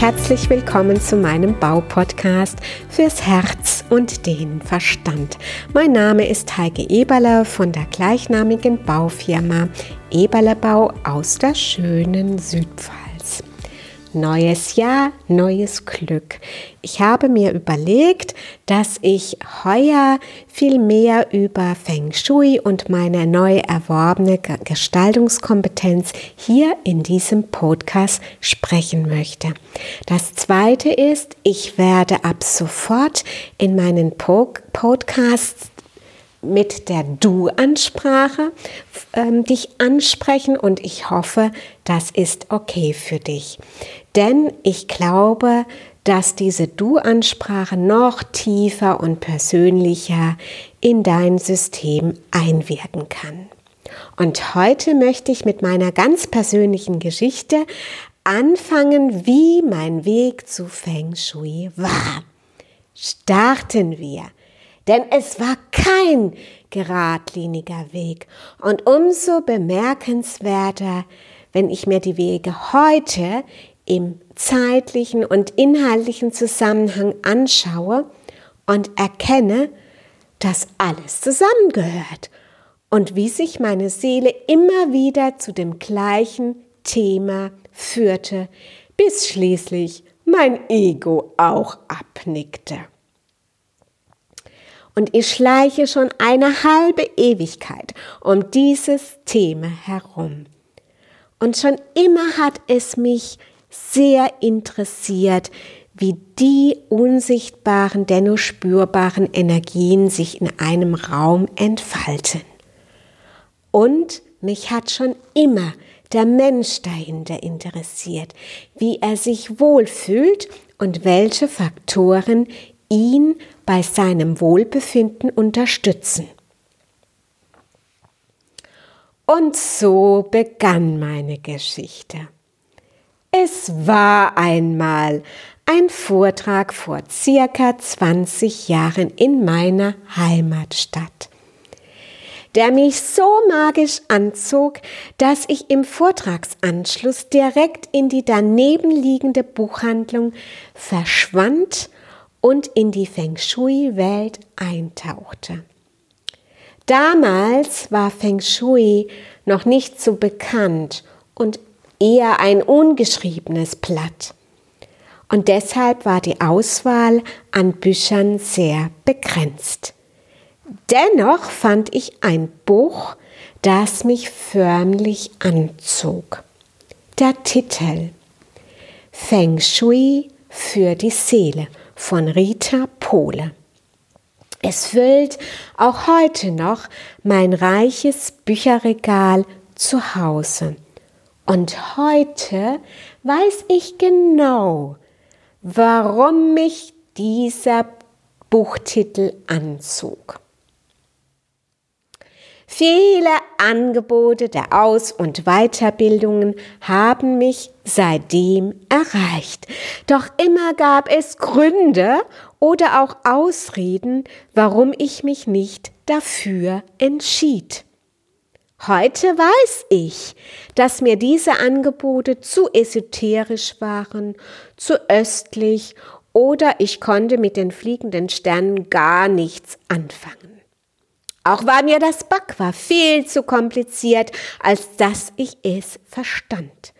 herzlich willkommen zu meinem Baupodcast fürs Herz und den Verstand. Mein Name ist Heike Eberle von der gleichnamigen Baufirma Eberle Bau aus der schönen Südpfalz. Neues Jahr, neues Glück. Ich habe mir überlegt, dass ich heuer viel mehr über Feng Shui und meine neu erworbene Gestaltungskompetenz hier in diesem Podcast sprechen möchte. Das zweite ist, ich werde ab sofort in meinen Podcasts mit der Du-Ansprache ähm, dich ansprechen und ich hoffe, das ist okay für dich. Denn ich glaube, dass diese Du-Ansprache noch tiefer und persönlicher in dein System einwirken kann. Und heute möchte ich mit meiner ganz persönlichen Geschichte anfangen, wie mein Weg zu Feng Shui war. Starten wir denn es war kein geradliniger Weg. Und umso bemerkenswerter, wenn ich mir die Wege heute im zeitlichen und inhaltlichen Zusammenhang anschaue und erkenne, dass alles zusammengehört und wie sich meine Seele immer wieder zu dem gleichen Thema führte, bis schließlich mein Ego auch abnickte und ich schleiche schon eine halbe Ewigkeit um dieses Thema herum. Und schon immer hat es mich sehr interessiert, wie die unsichtbaren, dennoch spürbaren Energien sich in einem Raum entfalten. Und mich hat schon immer der Mensch dahinter interessiert, wie er sich wohlfühlt und welche Faktoren ihn bei seinem Wohlbefinden unterstützen. Und so begann meine Geschichte. Es war einmal ein Vortrag vor circa 20 Jahren in meiner Heimatstadt, der mich so magisch anzog, dass ich im Vortragsanschluss direkt in die daneben liegende Buchhandlung verschwand und in die Feng Shui-Welt eintauchte. Damals war Feng Shui noch nicht so bekannt und eher ein ungeschriebenes Blatt. Und deshalb war die Auswahl an Büchern sehr begrenzt. Dennoch fand ich ein Buch, das mich förmlich anzog. Der Titel Feng Shui für die Seele von Rita Pohle. Es füllt auch heute noch mein reiches Bücherregal zu Hause. Und heute weiß ich genau, warum mich dieser Buchtitel anzog. Viele Angebote der Aus- und Weiterbildungen haben mich seitdem erreicht. Doch immer gab es Gründe oder auch Ausreden, warum ich mich nicht dafür entschied. Heute weiß ich, dass mir diese Angebote zu esoterisch waren, zu östlich oder ich konnte mit den fliegenden Sternen gar nichts anfangen. Auch war mir das Bakwa viel zu kompliziert, als dass ich es verstand.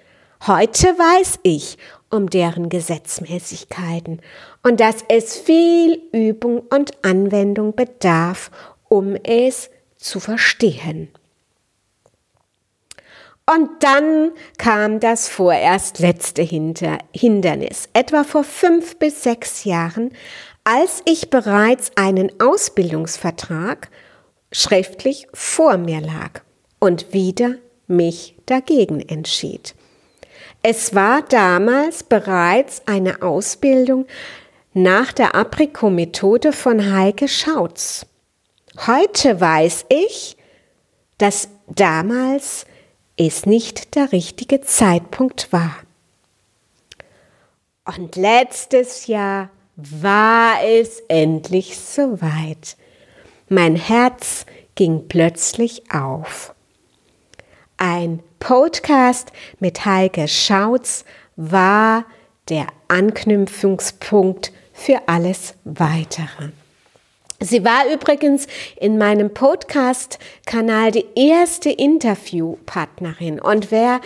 Heute weiß ich um deren Gesetzmäßigkeiten und dass es viel Übung und Anwendung bedarf, um es zu verstehen. Und dann kam das vorerst letzte Hindernis, etwa vor fünf bis sechs Jahren, als ich bereits einen Ausbildungsvertrag schriftlich vor mir lag und wieder mich dagegen entschied. Es war damals bereits eine Ausbildung nach der Apriko-Methode von Heike Schautz. Heute weiß ich, dass damals es nicht der richtige Zeitpunkt war. Und letztes Jahr war es endlich soweit. Mein Herz ging plötzlich auf. Ein Podcast mit Heike Schautz war der Anknüpfungspunkt für alles Weitere. Sie war übrigens in meinem Podcast-Kanal die erste Interviewpartnerin. Und wer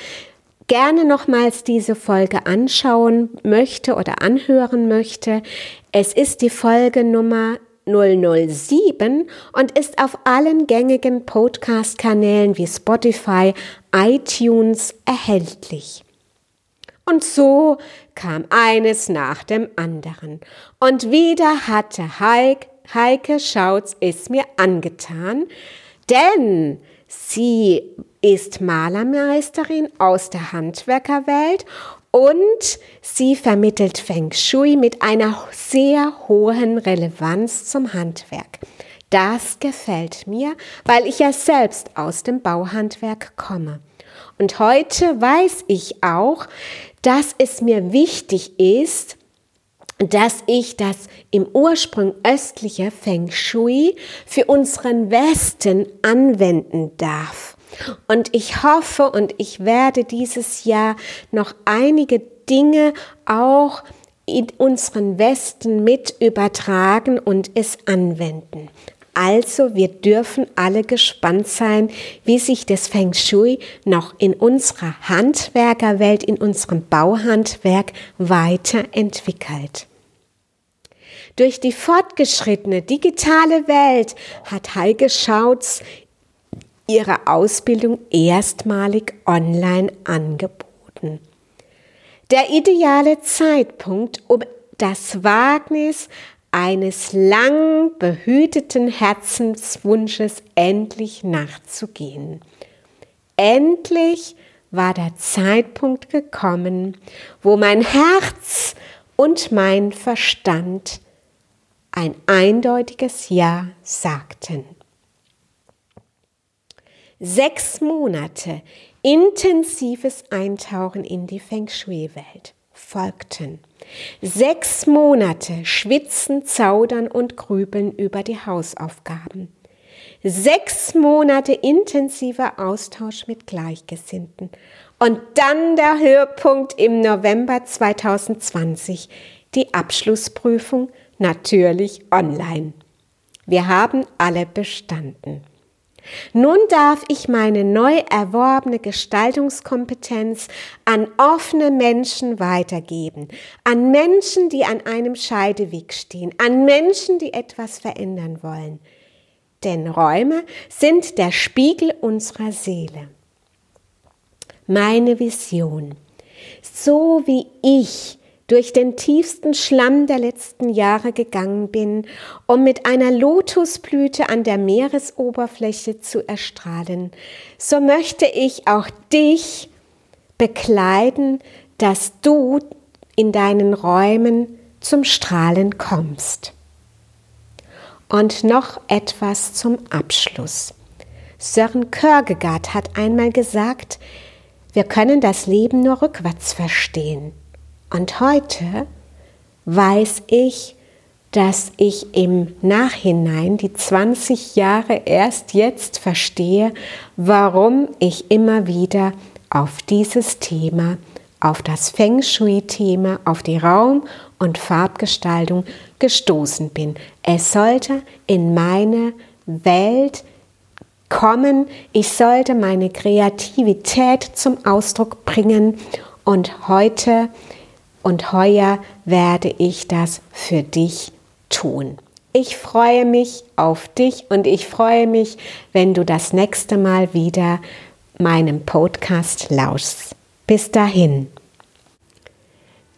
gerne nochmals diese Folge anschauen möchte oder anhören möchte, es ist die Folge Nummer 007 und ist auf allen gängigen Podcast-Kanälen wie Spotify, iTunes erhältlich. Und so kam eines nach dem anderen. Und wieder hatte Heik Heike Schautz es mir angetan, denn sie ist Malermeisterin aus der Handwerkerwelt und sie vermittelt Feng Shui mit einer sehr hohen Relevanz zum Handwerk. Das gefällt mir, weil ich ja selbst aus dem Bauhandwerk komme. Und heute weiß ich auch, dass es mir wichtig ist, dass ich das im Ursprung östliche Feng Shui für unseren Westen anwenden darf. Und ich hoffe und ich werde dieses Jahr noch einige Dinge auch in unseren Westen mit übertragen und es anwenden. Also wir dürfen alle gespannt sein, wie sich das Feng Shui noch in unserer Handwerkerwelt, in unserem Bauhandwerk weiterentwickelt. Durch die fortgeschrittene digitale Welt hat Heike Schautz ihre Ausbildung erstmalig online angeboten. Der ideale Zeitpunkt, um das Wagnis eines lang behüteten Herzenswunsches endlich nachzugehen. Endlich war der Zeitpunkt gekommen, wo mein Herz und mein Verstand ein eindeutiges Ja sagten. Sechs Monate intensives Eintauchen in die Feng Shui-Welt folgten. Sechs Monate Schwitzen, Zaudern und Grübeln über die Hausaufgaben. Sechs Monate intensiver Austausch mit Gleichgesinnten. Und dann der Höhepunkt im November 2020, die Abschlussprüfung natürlich online. Wir haben alle bestanden. Nun darf ich meine neu erworbene Gestaltungskompetenz an offene Menschen weitergeben, an Menschen, die an einem Scheideweg stehen, an Menschen, die etwas verändern wollen. Denn Räume sind der Spiegel unserer Seele. Meine Vision. So wie ich durch den tiefsten Schlamm der letzten Jahre gegangen bin, um mit einer Lotusblüte an der Meeresoberfläche zu erstrahlen, so möchte ich auch dich bekleiden, dass du in deinen Räumen zum Strahlen kommst. Und noch etwas zum Abschluss. Sören Kierkegaard hat einmal gesagt, wir können das Leben nur rückwärts verstehen. Und heute weiß ich, dass ich im Nachhinein die 20 Jahre erst jetzt verstehe, warum ich immer wieder auf dieses Thema, auf das Feng Shui-Thema, auf die Raum- und Farbgestaltung gestoßen bin. Es sollte in meine Welt kommen, ich sollte meine Kreativität zum Ausdruck bringen und heute und heuer werde ich das für dich tun. Ich freue mich auf dich und ich freue mich, wenn du das nächste Mal wieder meinem Podcast lauschst. Bis dahin.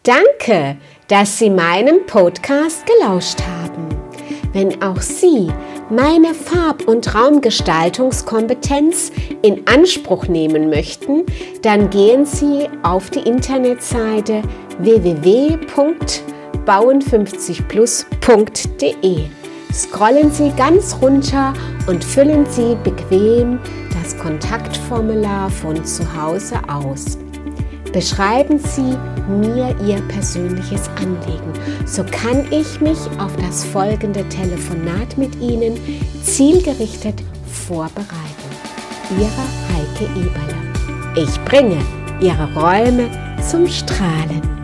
Danke, dass Sie meinem Podcast gelauscht haben. Wenn auch Sie meine Farb- und Raumgestaltungskompetenz in Anspruch nehmen möchten, dann gehen Sie auf die Internetseite www.bauen50plus.de. Scrollen Sie ganz runter und füllen Sie bequem das Kontaktformular von zu Hause aus. Beschreiben Sie mir Ihr persönliches Anliegen, so kann ich mich auf das folgende Telefonat mit Ihnen zielgerichtet vorbereiten. Ihre Heike Eberle. Ich bringe Ihre Räume zum Strahlen.